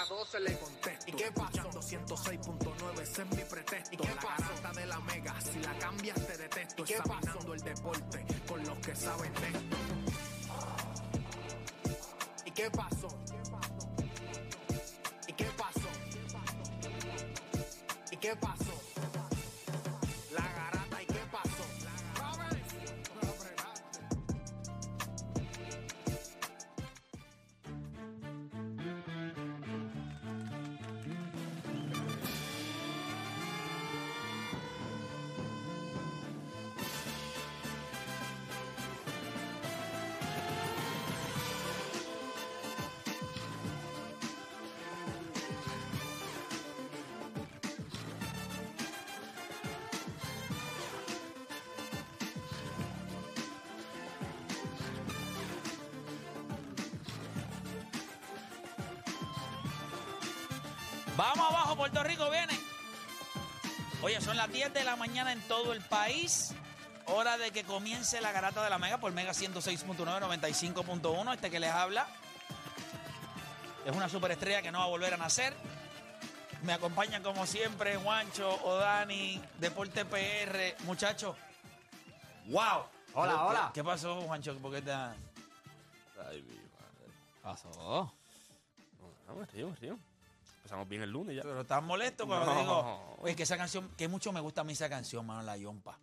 vieja 12 le contesto, ¿y qué pasó? 206.9, ese es mi pretexto, ¿y qué la garata de la mega, si la cambias te detesto, examinando el deporte con los que saben de esto. ¿Y qué pasó? ¿Y qué pasó? ¿Y qué pasó? La Vamos abajo, Puerto Rico viene. Oye, son las 10 de la mañana en todo el país. Hora de que comience la garata de la Mega por Mega 106.9, 95.1. Este que les habla es una superestrella que no va a volver a nacer. Me acompañan como siempre Juancho, Odani, Deporte PR. Muchachos, wow. Hola, ¿Qué- hola. ¿Qué pasó, Juancho? ¿Por qué te... Ay, mi madre. Pasó. No, me río, me río. Empezamos bien el lunes ya. Pero estás molesto cuando No. te digo, oye, que esa canción, que mucho me gusta a mí esa canción, mano, la Yompa.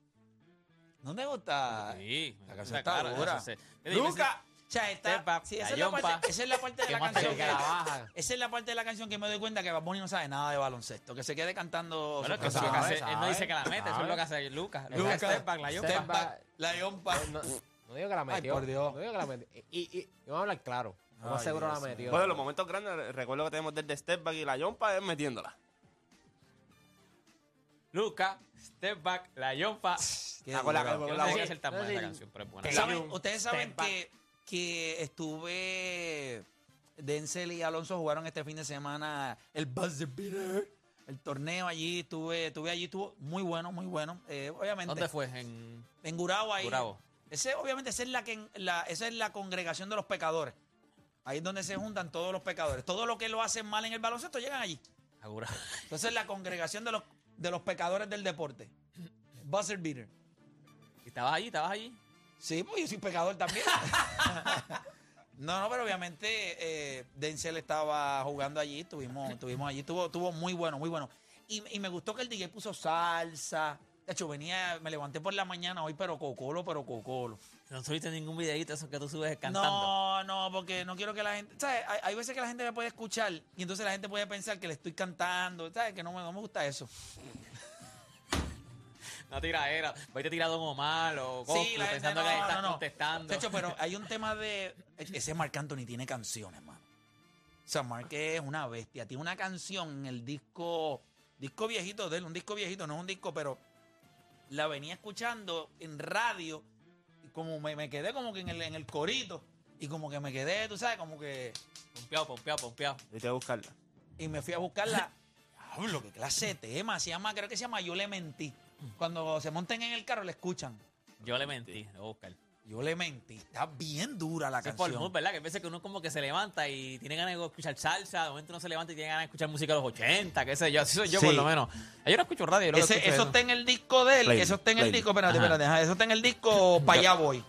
¿No te gusta? Sí, La canción está claro, dura. Nunca. O sea, está, Step back, sí, esa, es la yompa. parte, esa es la parte de ¿Qué la más te canción que que, la baja? esa es la parte de la canción que me doy cuenta que Bad Bunny no sabe nada de baloncesto, que se quede cantando Bueno, que eso es lo que canciones. hace, él no dice que la mete, eso es sabe. lo que hace Lucas. Lucas, back, la yompa. la Yompa. No, no digo que la metió. por Dios. No digo que la metió. Y, y, y vamos a hablar claro. Lo más seguro Dios la metió. Bueno, los momentos grandes, recuerdo que tenemos desde Step Back y la Yompa es metiéndola. Lucas, step back, la yompa. Qué Ah, con la- duro. con Yo la no sé voz- si es tan buena no esa sé- canción, pero es buena. ¿Saben- ustedes saben Step que, que estuve. Denzel y Alonso jugaron este fin de semana el Buzzer Beater, el torneo allí. Estuve, estuve allí, estuvo muy bueno, muy bueno. Eh, obviamente. ¿Dónde fue? En En Gurabo ahí. Gurabo. Ese, obviamente, esa es, la que, la, esa es la congregación de los pecadores. Ahí es donde se juntan todos los pecadores. Todo lo que lo hacen mal en el baloncesto llegan allí. Entonces, la congregación de los, de los pecadores del deporte. Buzzer Beater. ¿Y estabas allí? ¿Estabas allí? Sí, pues yo soy pecador también. no, no, pero obviamente eh, Denzel estaba jugando allí, estuvimos, estuvimos allí, estuvo, estuvo muy bueno, muy bueno. Y, y me gustó que el DJ puso salsa, De hecho, venía, me levanté por la mañana hoy, pero cocolo, pero cocolo. No subiste ningún videito eso que tú subes cantando. No, no, porque no quiero que la gente. ¿Sabes? Hay, hay veces que la gente me puede escuchar y entonces la gente puede pensar que le estoy cantando. ¿Sabes? Que no me, no me gusta eso. No tiraera. Voy a tirar Don Omar o Goku Sí, la gente pensando no, que estás no. contestando. De hecho, pero hay un tema de. Ese Marc Anthony tiene canciones, mano. O sea, Marc es una bestia. Tiene una canción en el disco. Disco viejito de él, un disco viejito, no es un disco, pero la venía escuchando en radio. Y como me, me quedé como que en el, en el corito. Y como que me quedé, tú sabes, como que. Pompeado, pompeado, pompeado. Vete a buscarla. Y me fui a buscarla. Diablo, qué clase de tema. Se llama, creo que se llama Yo le mentí. Cuando se monten en el carro, le escuchan. Yo le mentí, lo voy a buscar. Yo le mentí. Está bien dura la Eso es por canción. mood, ¿verdad? Que a veces que uno como que se levanta y tiene ganas de escuchar salsa, de momento uno se levanta y tiene ganas de escuchar música de los 80, qué sé yo. Así soy yo Sí. por lo menos. Yo no escucho radio, yo lo que Ese- escucho eso es está en el disco de él. Play, eso está en el play. disco. Espérate, Ajá. espérate. ajá, Eso está en el disco Pa' allá voy.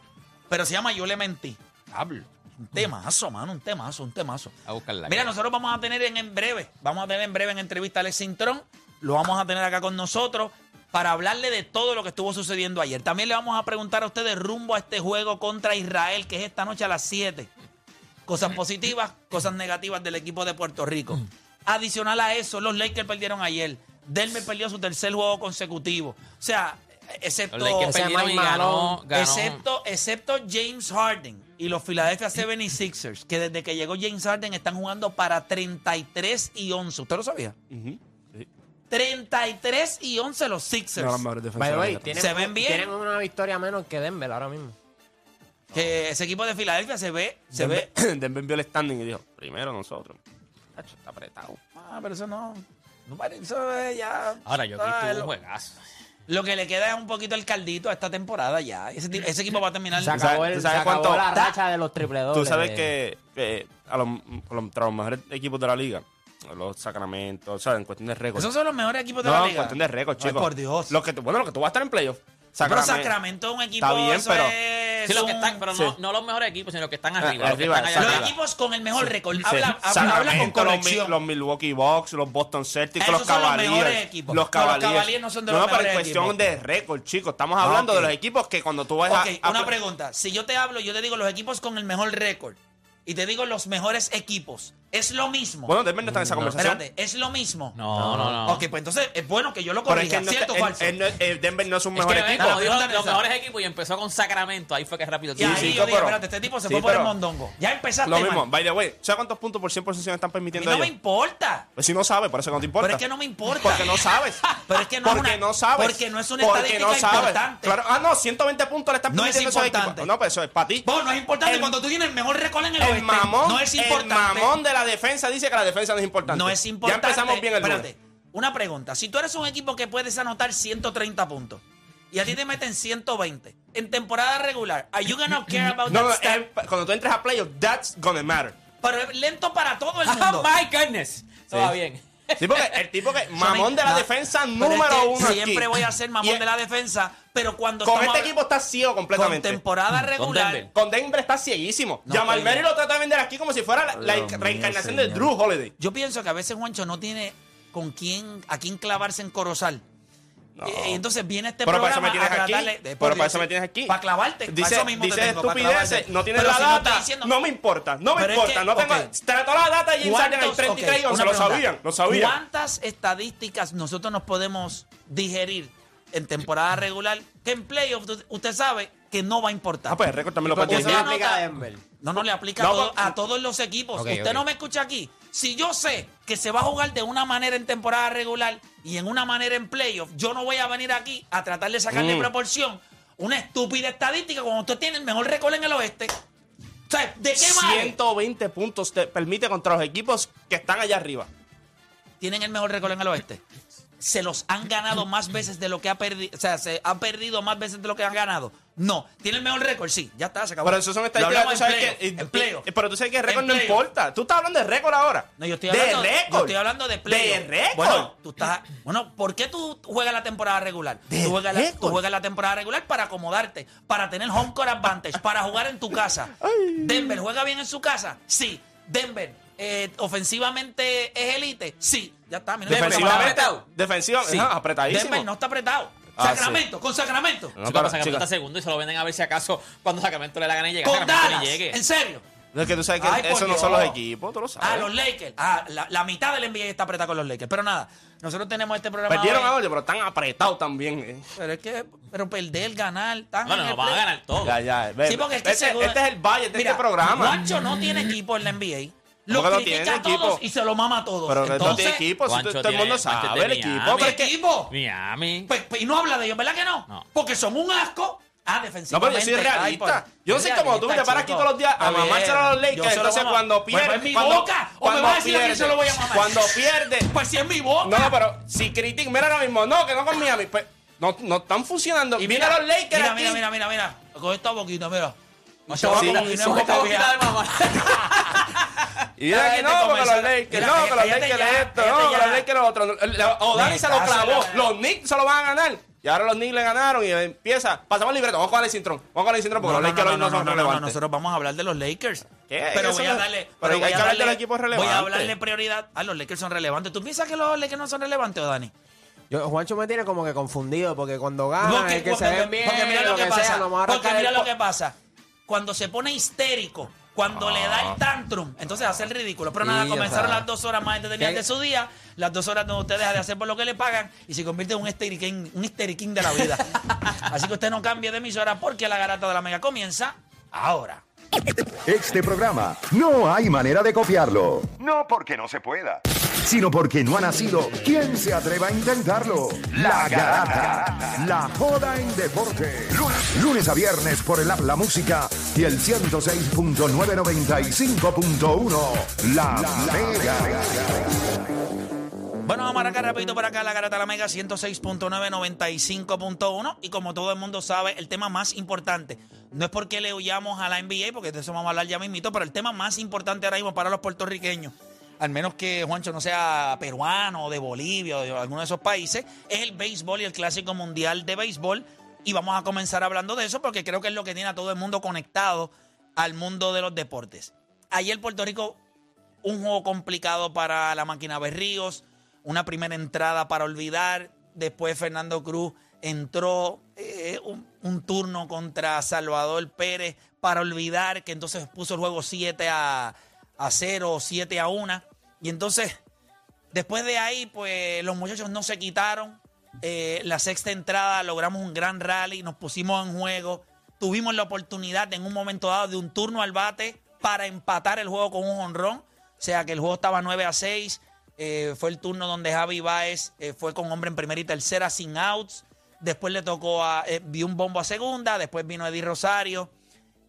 Pero se llama Yo le mentí. Hablo. Un temazo, mano. Un temazo, un temazo. A buscarla. Mira, nosotros vamos a tener en, en breve, vamos a tener en breve en entrevista a Alex Cintrón, lo vamos a tener acá con nosotros para hablarle de todo lo que estuvo sucediendo ayer. También le vamos a preguntar a ustedes rumbo a este juego contra Israel, que es esta noche a las 7. Cosas positivas, cosas negativas del equipo de Puerto Rico. Adicional a eso, los Lakers perdieron ayer. Denver perdió su tercer juego consecutivo. O sea, excepto... Los Lakers Ese perdieron y Mike ganó, ganó. Excepto, excepto James Harden y los Philadelphia 76ers, que desde que llegó James Harden están jugando para 33 y 11. ¿Usted lo sabía? Sí. 33 y 11 los Sixers. By the way, la tienen, Se ven bien. tienen una victoria menos que Denver ahora mismo. Que ese equipo de Filadelfia se ve, se ve. Denver, Denver vio el standing y dijo, primero nosotros. Tacho, está apretado. Ah, pero eso no. no eso es ya. Ahora yo Ah, tuvo lo- un juegazo. Lo que le queda es un poquito el caldito a esta temporada ya. Ese, equipo va a terminar. Se sabes- acabó, el, tú se sabes acabó cuánto- la racha de los triple Tú sabes que, que a los mejores equipos de la liga, los Sacramento, o sea, en cuestión de récord. Esos son los mejores equipos de no, la en liga. cuestión de récord, Ay, chicos. por Dios. Lo que, bueno, lo que tú vas a estar en playoff. pero Sacramento es un equipo. Está bien, eso pero- es Sí, los que están, pero Sí. no, no los mejores equipos, sino los que están Ah, arriba. los que arriba, están allá Los arriba. equipos con el mejor récord. Sí. Habla, habla, Sacramento, habla con los, conexión. los Milwaukee Bucks, los Boston Celtics, Esos los son los Cavaliers. mejores equipos. Los No, los Cavaliers. No son de los No, pero en mejores cuestión equipos. de récord, chicos. Estamos hablando de los equipos que cuando tú vas a- Ok, a. una pregunta. Si yo te hablo, yo te digo los equipos con el mejor récord y te digo los mejores equipos, ¿es lo mismo? Bueno, Denver no está en esa conversación. Espérate, ¿es lo mismo? No, no, no. Ok, pues entonces es bueno que yo lo Pero es que corrija, no ¿cierto o falso? no- Denver no es un Es mejor que equipo. cuando dijo Pregúntale los mejores equipos y empezó con Sacramento, ahí fue que rápido. y ahí sí, yo dije, pero- espérate, este tipo se sí, fue por el pero- mondongo. Ya empezaste Lo mal. mismo, by the way. ¿Sabes cuántos puntos por 100 posesión están A mí permitiendo no me importa. Pues si no sabes, por eso no te importa. Pero es que no me importa. Porque no sabes. Pero es que no es porque una- no sabes. porque no es una Porque estadística no importante. Claro, ah, no, 120 puntos le están No es permitiendo a esos importante. equipos. No, pues eso es para ti. Vos, no es importante cuando tú tienes el mejor récord en el, El mamón, no es el importante. mamón de la defensa dice que la defensa no es importante. No es importante. Ya empezamos bien el Espérate, una pregunta. Si tú eres un equipo que puedes anotar 130 puntos y a ti te meten 120 en temporada regular, ¿are you gonna care about No, that no, stat? eh, cuando tú entres a playoff, that's gonna matter. Pero es lento para todo el Oh mundo. my goodness. Todo va bien. Sí, porque el tipo que, mamón de la No, defensa número uno Siempre voy a ser mamón Y- de la defensa, pero cuando Con este equipo está ciego con completamente. temporada regular, Denver. Con Denver está cieguísimo. No, Jamal Murray lo trata de vender aquí como si fuera la, la Dios mío, reencarnación de. Drew Holiday. yo pienso que a veces Juancho no tiene con quién, a quién clavarse en Corozal. No. Y- y entonces viene este Pero para eso programa me tienes a tratarle Pero para Dios, eso me tienes aquí. Para clavarte. para Dice, eso mismo te tengo, para estupideces, no tienes Pero la si data. diciendo- No me importa, no me Pero es importa. que, no tengo, ok. Trató la data y James Harden en ¿Cuántos- 33 y ok, 11. una Lo pregunta. sabían, lo sabían. ¿Cuántas estadísticas nosotros nos podemos digerir en temporada regular que en playoff tú- usted sabe que no va a importar? Ah, pues el récord también lo Porque eso no decir. aplica a anota- Denver. No, no le aplica No, a, todo- pero- a todos los equipos. Ok, Usted ok. no me escucha aquí. Si yo sé que se va a jugar de una manera en temporada regular y en una manera en playoff, yo no voy a venir aquí a tratar de sacarle Mm. proporción una estúpida estadística cuando usted tiene el mejor récord en el oeste. O sea, ¿de qué vale? 120 puntos te permite contra los equipos que están allá arriba. Tienen el mejor récord en el oeste. Se los han ganado más veces de lo que ha perdido. O sea, se han perdido más veces de lo que han ganado. No. ¿Tiene el mejor récord? Sí, ya está, se acabó. Pero eso son estadísticas. Tú sabes que, y- pero tú sabes que el récord no importa. Tú estás hablando de récord ahora. No, yo estoy hablando de récord. Yo estoy hablando de playoff. De récord. Bueno, tú estás, bueno, ¿por qué tú juegas la temporada regular? De tú, juegas la, tú juegas la temporada regular para acomodarte, para tener home court advantage, para jugar en tu casa. Denver juega bien en su casa, sí. Denver eh, ofensivamente es elite, sí. Ya está. mira, Defensivamente. apretado. Defensivamente. Sí. ajá, apretadísimo. Denver no está apretado. Ah, Sacramento, con Sacramento. No, Chico, pero, pero Sacramento está segundo y se lo venden a ver si acaso cuando Sacramento le da la gana y llega. Con Sacramento Dallas. ni llegue. En serio. Es que tú sabes que Ay, por esos no Dios. son los equipos, tú lo sabes. Ah, los Lakers. Ah, la, la mitad del NBA está apretada con los Lakers. Pero nada, nosotros tenemos este programa. Perdieron hoy. a pero están apretados también. eh. Pero es que, pero perder, ganar, están Bueno, en no el van a play- ganar todo. Ya, ya. ve, Sí, porque es que este, seguro- este es el valle de Mira, este programa. Juancho no tiene equipo en la NBA. Lo ¿Cómo que no critica tiene a todos equipo? y se lo mama a todos. Pero que no Entonces, tiene equipo, Juancho todo el mundo tiene- Juancho sabe es el equipo. Miami. Pero ¿mi es que, equipo? Miami. Pues, pues, y no habla de ellos, ¿verdad que no? No. Porque son un asco. Ah, no, defensivamente. pero yo soy Ay, realista. yo no soy como tú, que te paras aquí chico. todos los días a Está mamárselo a los. Yo Lakers. se lo Entonces, mamo. cuando Pues, pierde. pues, mi cuando, boca, o me vas a decir a quién pierde, se lo voy a mamar. Cuando pierde. Pues si es mi boca. No, no, pero si critican, mira ahora mismo, no, que no con Miami, pues no, no están funcionando. Y mira, los Lakers mira, aquí. mira, mira, mira, mira. Con esta boquita, mira. Y se Sí, va como sí, Guinea Con esta Ecuatorial. boquita de mamá. Y mira aquí, no, porque los Lakers, no, que los Lakers esto, no, que los Lakers lo otro. O Dani se lo clavó, la- los Knicks se lo van a ganar. Y ahora los Knicks le ganaron y empieza. Pasamos el libreto, vamos con el cintrón. Vamos con el cintrón porque No, los Lakers no, hoy no, no, son no, no, no, relevantes. nosotros vamos a hablar de los Lakers. ¿Qué? Pero voy a darle. pero hay voy que a hablar de darle- los equipos Voy a relevantes. hablarle prioridad. Ah, los Lakers son relevantes. ¿Tú piensas que los Lakers no son relevantes, Dani? Yo, Juancho me tiene como que confundido porque cuando gana Porque- es que se ven bien, porque mira lo que pasa. porque mira el lo que pasa. Cuando se pone histérico, cuando le da Ah. el tantrum, entonces hace el ridículo. Pero nada, Sí, comenzaron o sea, las dos horas más entretenidas de su día, las dos horas donde usted deja de hacer por lo que le pagan y se convierte en un histeriquín, un histeriquín de la vida. Así que usted no cambie de emisora porque la garata de la mega comienza ahora. Este programa no hay manera de copiarlo. No porque no se pueda, sino porque no ha nacido quien se atreva a intentarlo. La Garata. La joda en deporte. Lunes, a viernes por el app La Música y el 106.995.1. La, Mega. Bueno, vamos a rapidito por acá la Garata la Mega 106.9, 95.1 y como todo el mundo sabe, el tema más importante, no es porque le huyamos a la NBA, porque de eso vamos a hablar ya mismito, pero el tema más importante ahora mismo para los puertorriqueños, al menos que Juancho no sea peruano o de Bolivia o de alguno de esos países, es el béisbol y el Clásico Mundial de Béisbol y vamos a comenzar hablando de eso porque creo que es lo que tiene a todo el mundo conectado al mundo de los deportes. Ayer Puerto Rico un juego complicado para la máquina Berríos, una primera entrada para olvidar, después Fernando Cruz entró eh, un, turno contra Salvador Pérez para olvidar, que entonces puso el juego 7 a, a 0 o 7 a 1. Y entonces, después de ahí, pues los muchachos no se quitaron. Eh, la sexta entrada logramos un gran rally, nos pusimos en juego, tuvimos la oportunidad en un momento dado de un turno al bate para empatar el juego con un honrón. O sea que el juego estaba 9 a 6. Eh, fue el turno donde Javi Baez eh, fue con hombre en primera y tercera sin outs. Después le tocó a. vio un bombo a segunda. Después vino Eddie Rosario.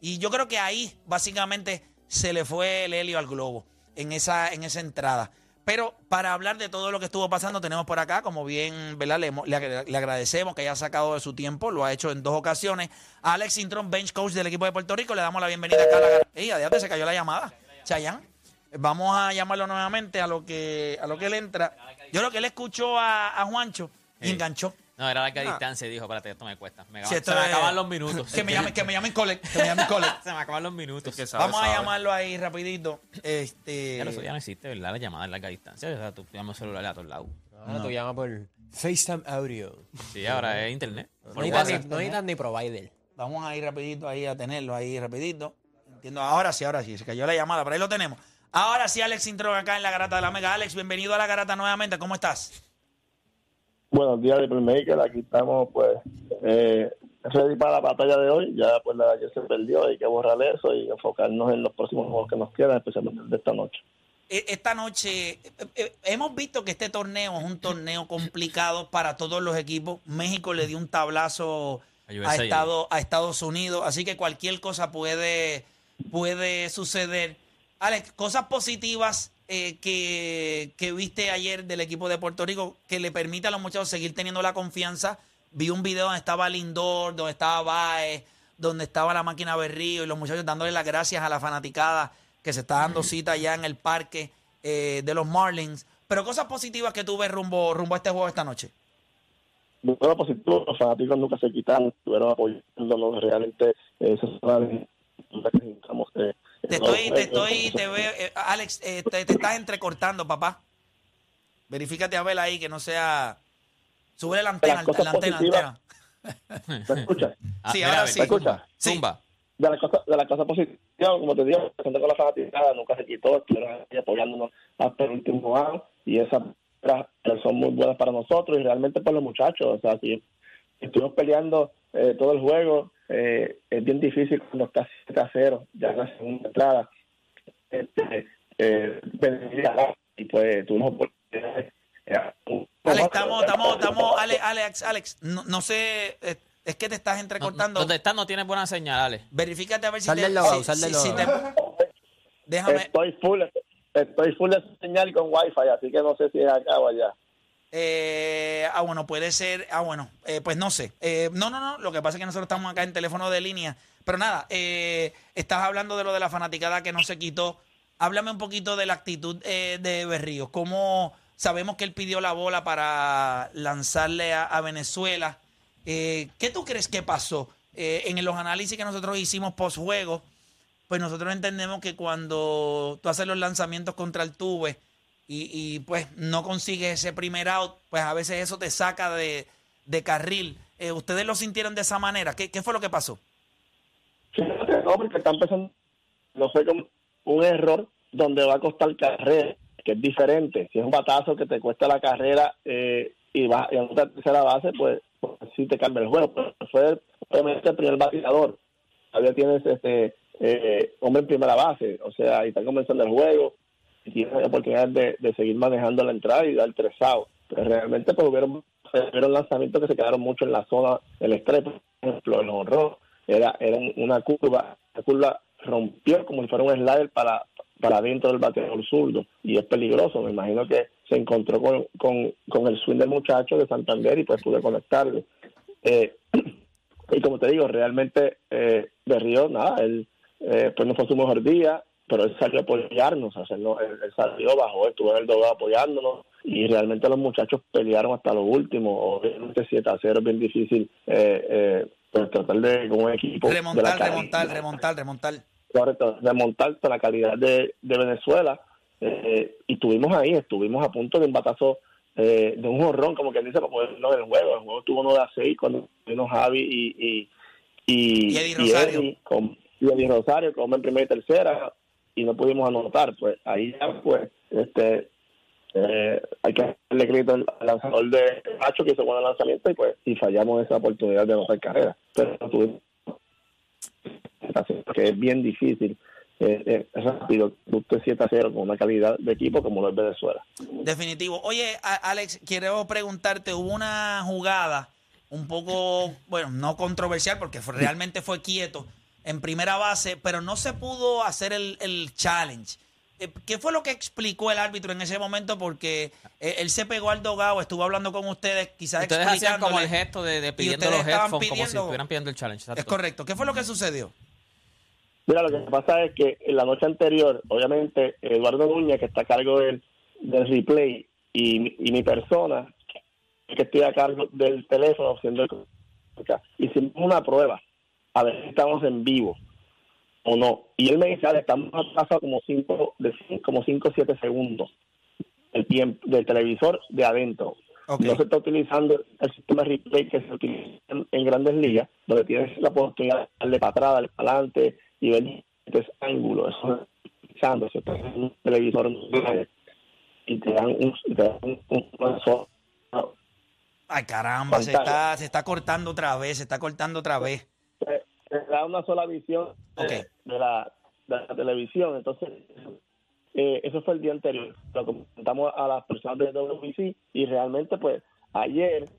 Y yo creo que ahí, básicamente, se le fue el helio al globo en esa, en esa entrada. Pero para hablar de todo lo que estuvo pasando, tenemos por acá, como bien, ¿verdad? Le, le le agradecemos que haya sacado de su tiempo, lo ha hecho en dos ocasiones. A Alex Intron, bench coach del equipo de Puerto Rico, le damos la bienvenida acá a la Ey, adiante, se cayó la llamada. Chayanne. Vamos a llamarlo nuevamente a lo que, a lo que él entra. Yo creo que él escuchó a, a Juancho y enganchó. No, era larga distancia y dijo, espérate, esto me cuesta. Me Si acaba- esto se me es- acaban los minutos. Que me llamen, que me llamen cole, que me llamen cole. se me acaban los minutos. Que sabe, Vamos a sabe. llamarlo ahí rapidito. Este, Ya, eso ya no existe, ¿verdad? La llamada en larga distancia. O sea, tú llamas celular a todos lados. Ahora tú llamas por FaceTime Audio. Sí, ahora es internet. No Por necesitas, WhatsApp. ni, no necesitas ni provider. Vamos a ir rapidito ahí a tenerlo ahí rapidito. Entiendo, ahora sí, ahora sí, se cayó la llamada, pero ahí lo tenemos. Ahora sí, Alex Intro acá en la Garata de la Mega. Alex, bienvenido a la Garata nuevamente, ¿cómo estás? Buenos días, de Maker. Aquí estamos, pues, eh, ready para la batalla de hoy. Ya, pues, la de ayer se perdió. Hay que borrar eso y enfocarnos en los próximos juegos que nos quedan, especialmente el de esta noche. E- Esta noche eh, eh, hemos visto que este torneo es un torneo complicado para todos los equipos. México le dio un tablazo A. Estado- a Estados Unidos, así que cualquier cosa puede, puede suceder. Alex, cosas positivas eh, que, que viste ayer del equipo de Puerto Rico que le permite a los muchachos seguir teniendo la confianza. Vi un video donde estaba Lindor, donde estaba Baez, donde estaba la máquina Berrío y los muchachos dándole las gracias a la fanaticada que se está dando cita ya en el parque eh, de los Marlins. Pero cosas positivas que tuve rumbo, rumbo a este juego esta noche. Bueno, positivo, los fanáticos nunca se quitan, estuvieron apoyándonos realmente. eh, Eso es que necesitamos, eh, Te estoy, te estoy, te veo, eh, Alex, eh, te, te estás entrecortando, papá. Verifícate a ver ahí que no sea Sube la antena, cosas la antena, positivas- antena. ¿Me escuchas? Ah, Sí, mira, ahora sí. ¿Me escuchas? Sí. Zumba. de las cosas de las cosas positivas, como te digo, gente con la fanaticada nunca se quitó, estuvieron apoyándonos hasta el último año y esas son muy buenas para nosotros y realmente para los muchachos, o sea, si estuvimos peleando eh, todo el juego, eh, es bien difícil cuando estás 7 a 0, ya en la segunda entrada, este, eh, venir a ganar, y pues tuvimos oportunidades. eh, Alex, estamos, estamos, estamos, Alex, Alex, Alex, no, no sé, eh, es que te estás No, entrecortando. Donde estás no tienes buena señal, Ale. Verifícate a ver si Sal te, del logout, si- sal del si- si te- déjame, Estoy full, estoy full de señal y con wifi, así que no sé si es acá o allá. Eh, ah, bueno, puede ser. Ah, bueno, eh, pues no sé. Eh, no, no, no. Lo que pasa es que nosotros estamos acá en teléfono de línea. Pero nada, eh, estás hablando de lo de la fanaticada que no se quitó. Háblame un poquito de la actitud de Berríos. ¿Cómo sabemos que él pidió la bola para lanzarle a, a Venezuela? ¿Qué tú crees que pasó? En los análisis que nosotros hicimos post juego, pues nosotros entendemos que cuando tú haces los lanzamientos contra el tuve y, y, pues no consigues ese primer out, pues a veces eso te saca de, de carril. Eh, ¿Ustedes lo sintieron de esa manera? ¿Qué, qué fue lo que pasó? Fíjate, no, porque está empezando, no sé, como un error donde va a costar carrera, que es diferente. Si es un batazo que te cuesta la carrera eh, y va y en la tercera base, pues, pues sí te cambia el juego. Fue obviamente el primer bateador. Todavía tienes este eh, hombre en primera base, o sea, y está comenzando el juego y tienes la oportunidad de, de seguir manejando la entrada y dar tres outs. Pero realmente pues hubieron, hubieron lanzamientos que se quedaron mucho en la zona del estrés, por ejemplo, el honrón era, era una curva, la curva rompió como si fuera un slider para, para adentro del bateador zurdo y es peligroso. Me imagino que se encontró con, con, con el swing del muchacho de Santander y pues pude conectarlo. Eh, y como te digo, realmente eh, Berrío, nada, él eh, pues no fue su mejor día, pero él salió a apoyarnos, o sea, él, no- él- él salió bajo, estuvo en el dogado apoyándonos y realmente los muchachos pelearon hasta lo último, obviamente 7 a 0 es bien difícil eh, eh, pues tratar de con un equipo de la Remontar, calidad- remontar, remontar, remontar. correcto, remontar con la calidad de, de Venezuela eh, y estuvimos ahí, estuvimos a punto de un batazo eh, de un jorrón, como quien dice, para poderlo en el juego. El juego tuvo uno de a seis cuando vino Javi y, y, y, Y Eddie Rosario. Eddie con, y Eddie Rosario, como en primera y tercera, y no pudimos anotar. Pues ahí ya, pues, este, eh, hay que darle crédito al lanzador de Pacho que hizo buen lanzamiento y pues y fallamos esa oportunidad de anotar carrera. Pero tuvimos que es bien difícil eh, eh, rápido usted 7 a 0 con una calidad de equipo como lo es Venezuela. Definitivo. Oye, Alex, quiero preguntarte, hubo una jugada un poco, bueno, no controversial porque fue- realmente fue quieto en primera base, pero no se pudo hacer el, el challenge. Eh, ¿Qué fue lo que explicó el árbitro en ese momento? Porque eh, él se pegó al dogado, estuvo hablando con ustedes, quizás Ustedes hacían como el gesto de, pidiendo los estaban headphones como si pidiendo- estuvieran pidiendo el challenge. exacto. Es correcto. ¿Qué fue lo que sucedió? Mira, lo que pasa es que en la noche anterior, obviamente, Eduardo Núñez, que está a cargo del, del replay, y, mi- y mi persona, que estoy a cargo del teléfono, haciendo el- hicimos una prueba, a ver si estamos en vivo o no. Y él me dice, "Ale, estamos atrasados como 5 de cinco- como cinco o 7 segundos el tiempo del televisor de adentro. Ok. No se está utilizando el sistema replay que se utiliza en, en grandes ligas, donde tienes la oportunidad de darle para atrás, darle para adelante y ver diferentes ángulos. Eso utilizando, se está en un televisor y te dan un, te dan un, un- una sola- Ay, caramba, se está, se está cortando otra vez, se está cortando otra vez. Te, da una sola visión de, la, de la televisión. Entonces, eh, eso fue el día anterior. Lo comentamos a las personas de WBC y realmente, pues, ayer,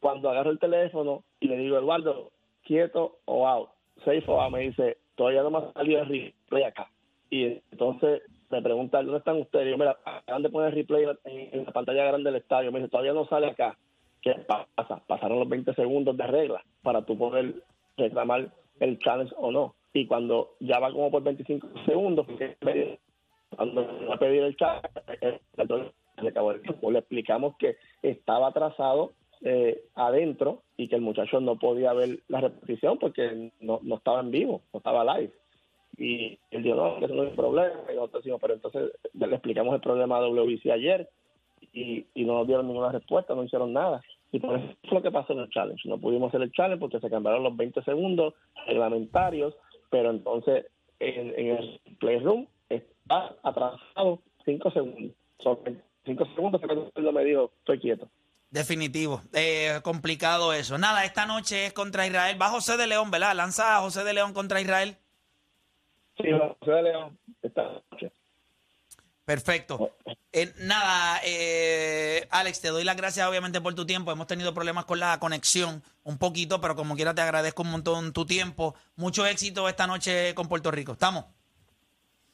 cuando agarro el teléfono y le digo, Eduardo, quieto o out, safe o out, me dice, todavía no me ha salido el replay acá. Y entonces me pregunta, ¿dónde están ustedes? Y yo, mira, acaban de poner el replay en, en la pantalla grande del estadio. Me dice, todavía no sale acá. ¿Qué pasa? Pasaron los 20 segundos de regla para tú poder reclamar el challenge o no. Y cuando ya va como por 25 segundos, cuando va a pedir el challenge, eh, le explicamos que estaba atrasado eh, adentro y que el muchacho no podía ver la repetición porque no, no estaba en vivo, no estaba live. Y él dijo, no, eso no es un problema. Y nosotros decimos, pero entonces le explicamos el problema a WBC ayer y, y no nos dieron ninguna respuesta, no hicieron nada. Y por eso fue lo que pasó en el challenge. No pudimos hacer el challenge porque se cambiaron los 20 segundos reglamentarios, pero entonces en, en el playroom está atrasado 5 segundos. Son 5 segundos que me dijo, estoy quieto. Definitivo. Eh, complicado eso. Nada, esta noche es contra Israel. Va José de León, ¿verdad? Lanza a José de León contra Israel. Sí, José de León esta noche. Perfecto. Eh, nada, eh, Alex, te doy las gracias obviamente por tu tiempo. Hemos tenido problemas con la conexión un poquito, pero como quiera te agradezco un montón tu tiempo. Mucho éxito esta noche con Puerto Rico. ¿Estamos?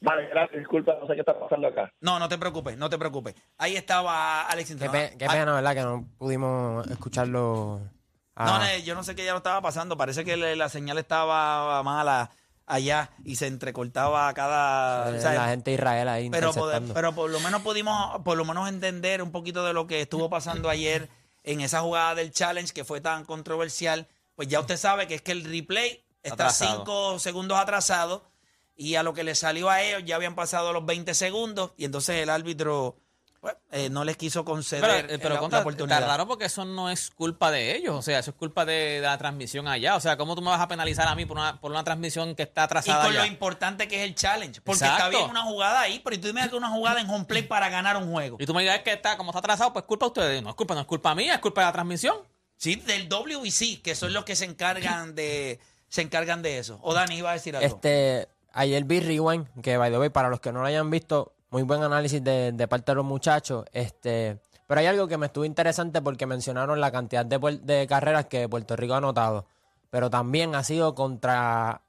Vale, gracias. Disculpa, no sé qué está pasando acá. No, no te preocupes, no te preocupes. Ahí estaba Alex Qué, pe- qué Ah, pena, ¿verdad? Que no pudimos escucharlo. No, ah, no, yo no sé qué ya lo estaba pasando. Parece que la señal estaba mala allá y se entrecortaba cada. o sea, la gente de Israel ahí pero, pero por lo menos pudimos por lo menos entender un poquito de lo que estuvo pasando ayer en esa jugada del challenge que fue tan controversial. Pues ya usted sabe que es que el replay está Atrasado. cinco segundos atrasado y a lo que le salió a ellos ya habían pasado los 20 segundos y entonces el árbitro pues, eh, no les quiso conceder Pero, eh, pero la, contra, la oportunidad. está raro porque eso no es culpa de ellos, o sea, eso es culpa de, de la transmisión allá. O sea, ¿cómo tú me vas a penalizar a mí por una, por una transmisión que está Y atrasada con allá? lo importante que es el challenge. Porque está Exacto. bien una jugada ahí, pero tú dime que una jugada en home play para ganar un juego. Y tú me digas que está, como está atrasado, pues culpa de ustedes. No es culpa, no es culpa mía, es culpa de la transmisión. Sí, del WBC, que son los que se encargan de se encargan de eso. O Dani iba a decir algo. Este, ayer vi Rewind, que by the way, para los que no lo hayan visto, muy buen análisis de, parte de los muchachos. Este, pero hay algo que me estuvo interesante porque mencionaron la cantidad de, de carreras que Puerto Rico ha anotado. Pero también ha sido contra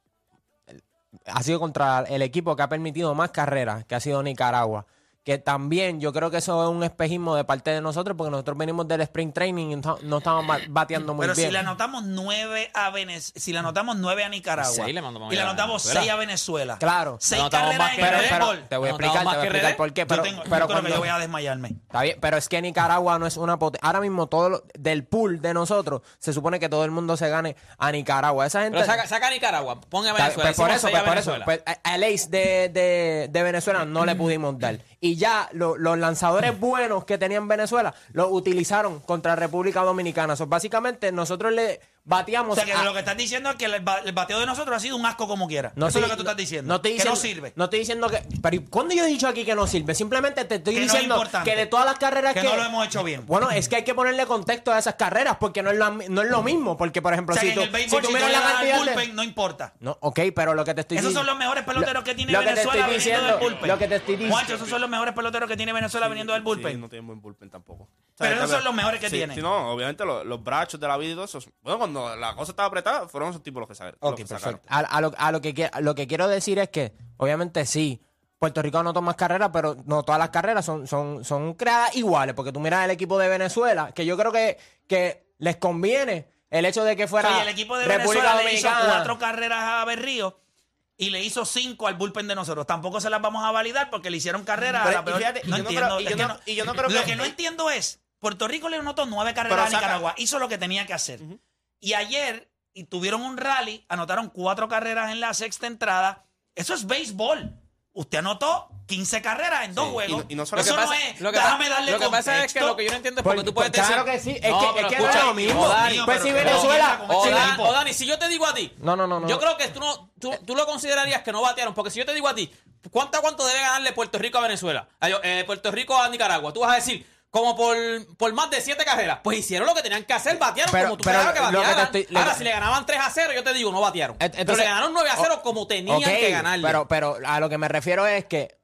ha sido contra el equipo que ha permitido más carreras, que ha sido Nicaragua. Que también yo creo que eso es un espejismo de parte de nosotros, porque nosotros venimos del Spring Training y no, estamos bateando muy Pero bien. si le anotamos nueve a Venez si le anotamos nueve a Nicaragua Seis le y le anotamos Venezuela. seis a Venezuela. Claro. Seis carreras más en que pero, el pero te voy a ¿No explicar, te voy a explicar por qué. Yo Pero, tengo- yo pero creo que cuando- yo voy a desmayarme. Está bien, pero es que Nicaragua no es una potencia. Ahora mismo todo lo- del pool de nosotros se supone que todo el mundo se gane a Nicaragua. Esa gente. Pero saca, saca a Nicaragua, ponga a Venezuela. pues por decimos eso, pues por eso. Pues al ace de, de- de Venezuela no le pudimos dar. Y ya lo- los lanzadores buenos que tenían Venezuela los utilizaron contra República Dominicana. So, básicamente nosotros le O bateamos. sea que a- lo que estás diciendo es que el, ba- el bateo de nosotros ha sido un asco como quiera. No Eso estoy- es lo que tú estás diciendo. No estoy que diciendo, no sirve. No estoy diciendo que. Pero ¿y ¿cuándo yo he dicho aquí que no sirve? Simplemente te estoy Que no es diciendo que de todas las carreras Que que. no lo hemos hecho bien. Bueno, es que hay que ponerle contexto a esas carreras porque no es, la- no es lo mismo. Porque, por ejemplo, o sea si que tú, en el béisbol, si tú si miras le la cantidad de- no importa. No, ok, pero lo que te estoy Esos diciendo. son los mejores peloteros que tiene lo que Venezuela viniendo del bullpen. Lo que te estoy diciendo. Juancho, esos son los mejores peloteros que tiene Venezuela viniendo del bullpen. Sí, no tienen buen bullpen tampoco. Pero esos son los mejores que sí, tienen. sí, no, obviamente los, los brachos de la vida y todo eso. Bueno, cuando la cosa estaba apretada, fueron esos tipos los que, sa- los Ok, que perfecto. sacaron. A, a lo, a lo que, qui- lo que quiero decir es que, obviamente, sí. Puerto Rico anotó más carreras, pero no todas las carreras son, son, son creadas iguales. Porque tú miras el equipo de Venezuela, que yo creo que, que les conviene el hecho de que fuera Oye, el equipo de República Venezuela le hizo cuatro carreras a Berrío y le hizo cinco al bullpen de nosotros. Tampoco se las vamos a validar porque le hicieron carreras a la peor. fíjate, y no yo no entiendo. creo- y yo no- y yo no creo Lo que- que no entiendo es, Puerto Rico le anotó nueve Pero carreras a saca- Nicaragua. Hizo lo que tenía que hacer. Y ayer y tuvieron un rally, anotaron cuatro carreras en la sexta entrada. Eso es béisbol. Usted anotó 15 carreras en dos Sí, y juegos. no- y no solo Eso que no pasa- es, lo que déjame darle Lo que pasa es que lo que yo no entiendo es porque Por- tú puedes por- decir. claro que sí, es que- No, es pero que no es escucha, lo mismo. o Dani, Mío, Pues pero- si Venezuela- mierda con Dani, si yo te digo a ti, No, no, no, no. yo creo que tú, no, tú, tú lo considerarías que no batearon, porque si yo te digo a ti, ¿cuánto a cuánto debe ganarle Puerto Rico a Venezuela? Yo, eh, Puerto Rico a Nicaragua. Tú vas a decir, como por, por más de siete carreras. Pues hicieron lo que tenían que hacer, batearon Pero- como tú pero que batearan. estoy- Ahora, que- si le ganaban 3 a 0, yo te digo, no batearon. Pero le ganaron 9 a 0 como tenían que ganarle. Pero, pero a lo que me refiero es que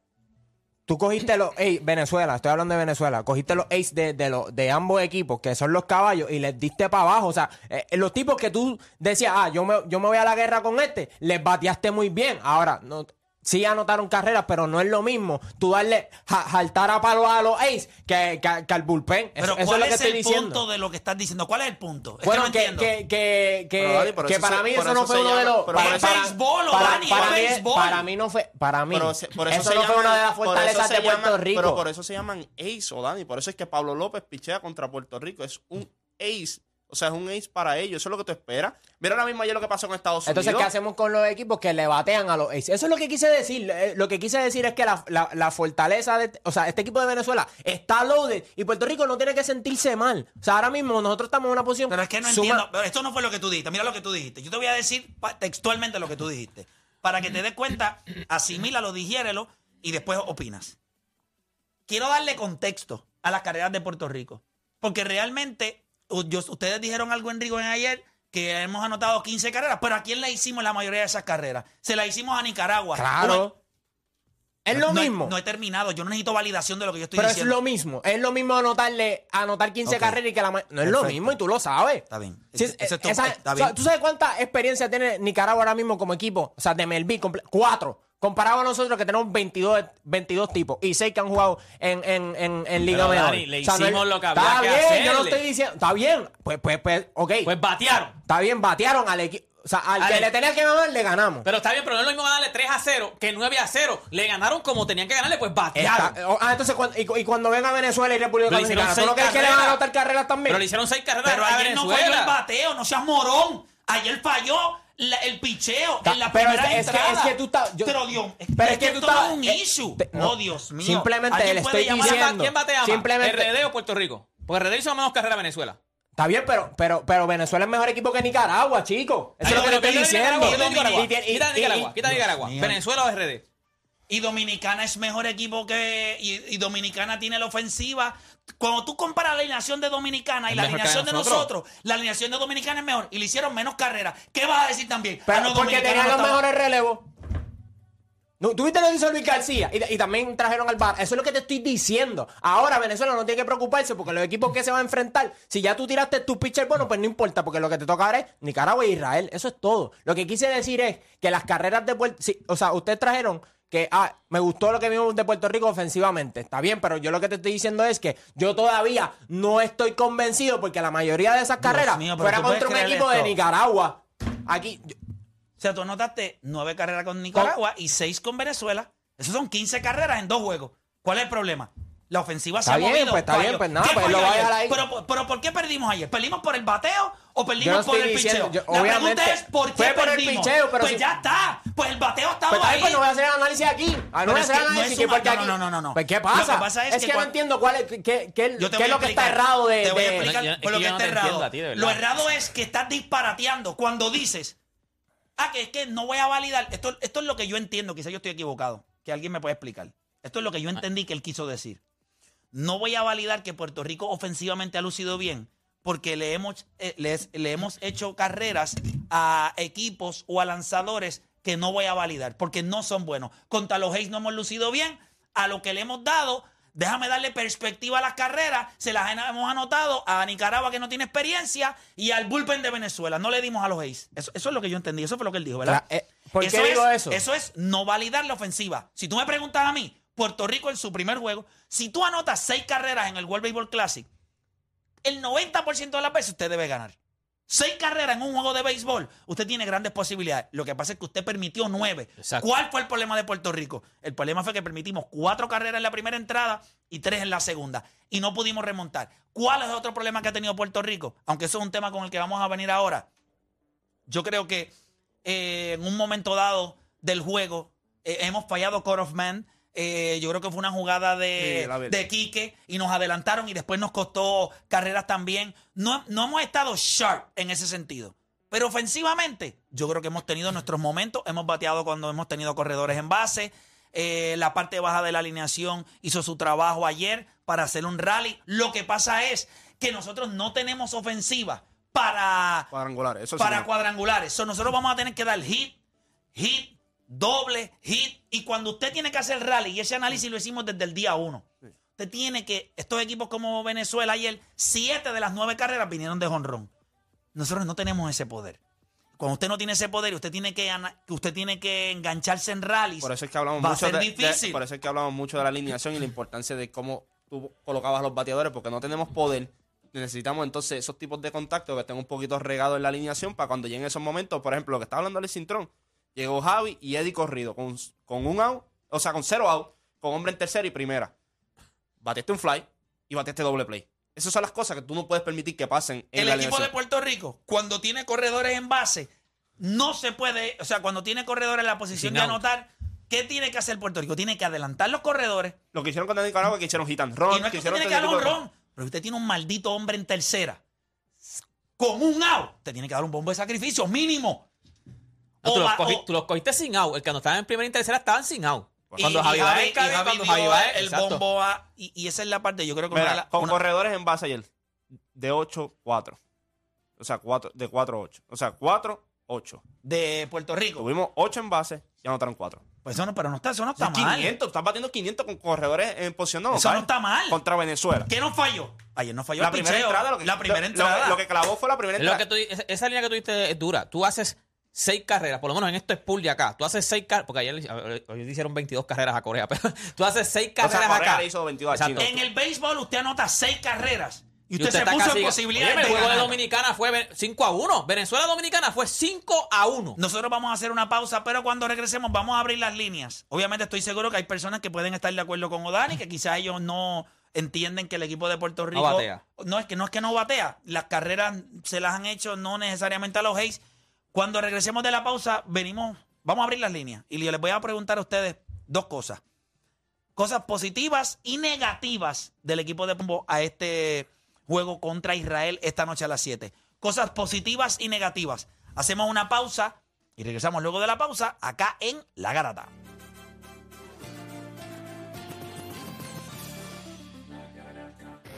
tú cogiste los ace, Venezuela, estoy hablando de Venezuela, cogiste los ace de, de, los- de ambos equipos, que son los caballos, y les diste para abajo. O sea, eh, los tipos que tú decías, ah, yo me, yo me voy a la guerra con este, les bateaste muy bien. Ahora, no. Sí anotaron carreras, pero no es lo mismo tú darle ja- jaltar a palo a los ace que, que- que al bullpen. Eso, Pero eso ¿cuál es lo que es estoy el diciendo. punto de lo que estás diciendo? ¿Cuál es el punto? Es Bueno, que no que, entiendo. que, que, Dani, para se- mí eso no fue se uno de llama- los. para, mí, béisbol. para mí no fue. Para mí. Pero se- por eso, eso se no fue una de las fortalezas de Puerto llaman- Rico. Pero por eso se llaman ace o Dani. Por eso es que Pablo López pichea contra Puerto Rico. Es un ace. O sea, es un ace para ellos. Eso es lo que tú esperas. Mira ahora mismo ayer lo que pasó con Estados Entonces, Unidos. ¿qué hacemos con los equipos que le batean a los Aces? Eso es lo que quise decir. Eh, Lo que quise decir es que la, la- la fortaleza de. O sea, este equipo de Venezuela está loaded y Puerto Rico no tiene que sentirse mal. O sea, ahora mismo nosotros estamos en una posición. Pero es que no suma- entiendo. Pero esto no fue lo que tú dijiste. Mira lo que tú dijiste. Yo te voy a decir textualmente lo que tú dijiste. Para que te des cuenta, asimílalo, digiérelo y después opinas. Quiero darle contexto a las carreras de Puerto Rico. Porque realmente, yo- ustedes dijeron algo en Rigo en ayer que hemos anotado 15 carreras, pero ¿a quién le hicimos la mayoría de esas carreras? Se la hicimos a Nicaragua. Claro. Es lo No mismo. No he terminado. Yo no necesito validación de lo que yo estoy pero es diciendo. lo mismo. Es lo mismo anotarle, anotar 15 Ok. carreras y que la. No es lo mismo y tú lo sabes. Está bien. Sí, es tu- esa- está bien. ¿Tú sabes cuánta experiencia tiene Nicaragua ahora mismo como equipo? O sea, de Melví, cuatro. Comparado a nosotros que tenemos 22, 22 tipos y seis que han jugado en, en, en, en Liga Pero. Dani, le O sea, no hicimos lo que Está había que bien, yo no estoy diciendo. Está bien. Pues, pues, pues, ok. Pues batearon. está bien, batearon al equipo. O sea, al Ale- que le tenía que ganar, le ganamos. Pero está bien, pero no es lo mismo ganarle 3 a 0 que 9 a 0. Le ganaron como tenían que ganarle, pues batearon. Está- oh, ah, entonces, cuando, y, cu- y cuando venga Venezuela y República Dominicana, ¿tú no crees que le van a anotar carreras también? Pero le hicieron 6 carreras Pero a ayer no falló el bateo, no seas morón. Ayer falló la- el picheo Ta- en la pero primera es, es que, es que tú estás. yo- pero Dios, pero es que tú estás. es un eh, issue. te- no, oh, Dios mío. Simplemente ¿Alguien le estoy llamar a- ¿Quién, ba- diciendo. quién batea más? Simplemente- ¿RD o Puerto Rico? Porque RD hizo menos carreras a Venezuela. Está bien, pero, pero, pero Venezuela es mejor equipo que Nicaragua, chico. Eso Ay, es lo que te estoy quita diciendo. Nicaragua, quita Nicaragua, Quita Nicaragua. ¿Venezuela o RD? Y Dominicana es mejor equipo que. Y, y Dominicana tiene la ofensiva. Cuando tú comparas la alineación de Dominicana y la alineación de nosotros. nosotros, la alineación de Dominicana es mejor. Y le hicieron menos carreras. ¿Qué vas a decir también? Pero Ah, no, porque tenían no los mejores relevos. No, ¿Tuviste lo que hizo Luis García? Y, y también trajeron al bar. Eso es lo que te estoy diciendo. Ahora Venezuela no tiene que preocuparse porque los equipos que se van a enfrentar, si ya tú tiraste tu pitcher bueno, pues no importa, porque lo que te toca ahora es Nicaragua e Israel. Eso es todo. Lo que quise decir es que las carreras de Puerto O sea, ustedes trajeron que ah, me gustó lo que vimos de Puerto Rico ofensivamente. Está bien, pero yo lo que te estoy diciendo es que yo todavía no estoy convencido porque la mayoría de esas Dios carreras mío, pero fuera tú contra un creer equipo de esto. Nicaragua. Aquí, yo- O sea, tú anotaste nueve carreras con Nicaragua y seis con Venezuela. Esos son 15 carreras en dos juegos. ¿Cuál es el problema? La ofensiva se Está ha bien, movido. pues, está bien, pues nada, ¿Qué pues lo voy a dejar ahí. Pero, pero ¿por qué perdimos ayer? ¿Perdimos por el bateo o perdimos no por el diciendo- picheo? yo- la obviamente, pregunta es ¿por qué fue por el perdimos? picheo, pero pues si- ya está. Pues el bateo estaba Pues, está ahí. bien, pues no voy a hacer el análisis aquí. Ah, no voy a hacer no análisis es que un- porque no, aquí- no, no, no, no. Pues, ¿qué Lo pasa? que pasa es es que que, no entiendo cuál es, qué, qué, es lo que está errado de... Te voy a explicar No, por lo que está no errado. Lo errado es que estás disparateando cuando dices, ah, que es que no voy a validar. Esto, esto es lo que yo entiendo, quizás yo estoy equivocado, que alguien me puede explicar. Esto es lo que yo entendí que él quiso decir. No voy a validar que Puerto Rico ofensivamente ha lucido bien porque le hemos, eh, les- le hemos hecho carreras a equipos o a lanzadores que no voy a validar porque no son buenos. Contra los Hayes no hemos lucido bien. A lo que le hemos dado, déjame darle perspectiva a las carreras. Se las hemos anotado a Nicaragua que no tiene experiencia y al bullpen de Venezuela. No le dimos a los Hayes. Eso, eso es lo que yo entendí. Eso fue lo que él dijo, ¿verdad? Eh, ¿por qué digo es, eso? Eso es no validar la ofensiva. Si tú me preguntas a mí, Puerto Rico en su primer juego, si tú anotas seis carreras en el World Baseball Classic, el 90% de las veces usted debe ganar. Seis carreras en un juego de béisbol, usted tiene grandes posibilidades. Lo que pasa es que usted permitió nueve. Exacto. ¿Cuál fue el problema de Puerto Rico? El problema fue que permitimos cuatro carreras en la primera entrada y tres en la segunda. Y no pudimos remontar. ¿Cuál es el otro problema que ha tenido Puerto Rico? Aunque eso es un tema con el que vamos a venir ahora. Yo creo que eh, en un momento dado del juego eh, hemos fallado Core of Man. Eh, yo creo que fue una jugada de, Sí, de Quique y nos adelantaron y después nos costó carreras también. No, no hemos estado sharp en ese sentido. Pero ofensivamente, yo creo que hemos tenido nuestros momentos. Hemos bateado cuando hemos tenido corredores en base. Eh, la parte baja de la alineación hizo su trabajo ayer para hacer un rally. Lo que pasa es que nosotros no tenemos ofensiva para Cuadrangular, eso para cuadrangulares. So, nosotros vamos a tener que dar hit, hit, doble, hit. Y cuando usted tiene que hacer rally, y ese análisis lo hicimos desde el día uno, usted tiene que, estos equipos como Venezuela ayer, siete de las nueve carreras vinieron de jonrón. Nosotros no tenemos ese poder. Cuando usted no tiene ese poder y usted tiene que, usted tiene que engancharse en rallies, Por eso es que hablamos va a mucho ser de, de- difícil. por eso es que hablamos mucho de la alineación y la importancia de cómo tú colocabas a los bateadores, porque no tenemos poder. Necesitamos entonces esos tipos de contactos que estén un poquito regados en la alineación para cuando lleguen esos momentos. Por ejemplo, lo que está hablando el Cintrón. Llegó Javi y Eddie corrido con, con un out, o sea, con cero out, con hombre en tercera y primera. Bateaste un fly y bateaste doble play. Esas son las cosas que tú no puedes permitir que pasen en El la equipo de. Puerto Rico, cuando tiene corredores en base, no se puede, o sea, cuando tiene corredores en la posición Sin de out. anotar, ¿qué tiene que hacer Puerto Rico? Tiene que adelantar los corredores. Lo que hicieron con Nicaragua, que hicieron hit and run, y no es que usted hicieron tiene que dar un ron, pero usted tiene un maldito hombre en tercera. Con un out, te tiene que dar un bombo de sacrificio, mínimo. No, O tú, los va- cogí- o- tú los cogiste sin out. El que no estaba en primera y tercera estaban sin out. Cuando Javi Javi cuando Javi el exacto. bombo a, y, y esa es la parte, yo creo que una Mira, las- con una- corredores en base ayer, de 8-4. O sea, 4, de 4-8. O sea, 4-8. de Puerto Rico. Tuvimos 8 en base y anotaron 4. Pues eso no, pero no está, eso no está Son mal. 500, estás batiendo 500 con corredores en posición no Eso no está mal. Contra Venezuela. ¿Qué nos falló? Ayer nos falló La el primera picheo. entrada, lo que, la primera lo- entrada. Lo, lo que clavó fue la primera Es lo entrada. que tú- esa- esa línea que tú diste es dura. Tú haces seis carreras, por lo menos en esto es pool de acá. Tú haces seis carreras, porque ayer le hicieron 22 carreras a Corea, pero tú haces seis O sea, carreras Corea acá. le hizo 22 a Exacto. China. En el béisbol usted anota seis carreras y Y usted, se puso casi- en posibilidades Oye, el de juego de. Dominicana fue 5 a 1. Venezuela Dominicana fue 5 a 1. Nosotros vamos a hacer una pausa, pero cuando regresemos vamos a abrir las líneas. Obviamente estoy seguro que hay personas que pueden estar de acuerdo con Odani, que quizás ellos no entienden que el equipo de Puerto Rico batea. no es que no es que no batea, las carreras se las han hecho no necesariamente a los Hayes. Cuando regresemos de la pausa, venimos, vamos a abrir las líneas y yo les voy a preguntar a ustedes dos cosas. Cosas positivas y negativas del equipo de Pombo a este juego contra Israel esta noche a las 7. Cosas positivas y negativas. Hacemos una pausa y regresamos luego de la pausa acá en La Garata.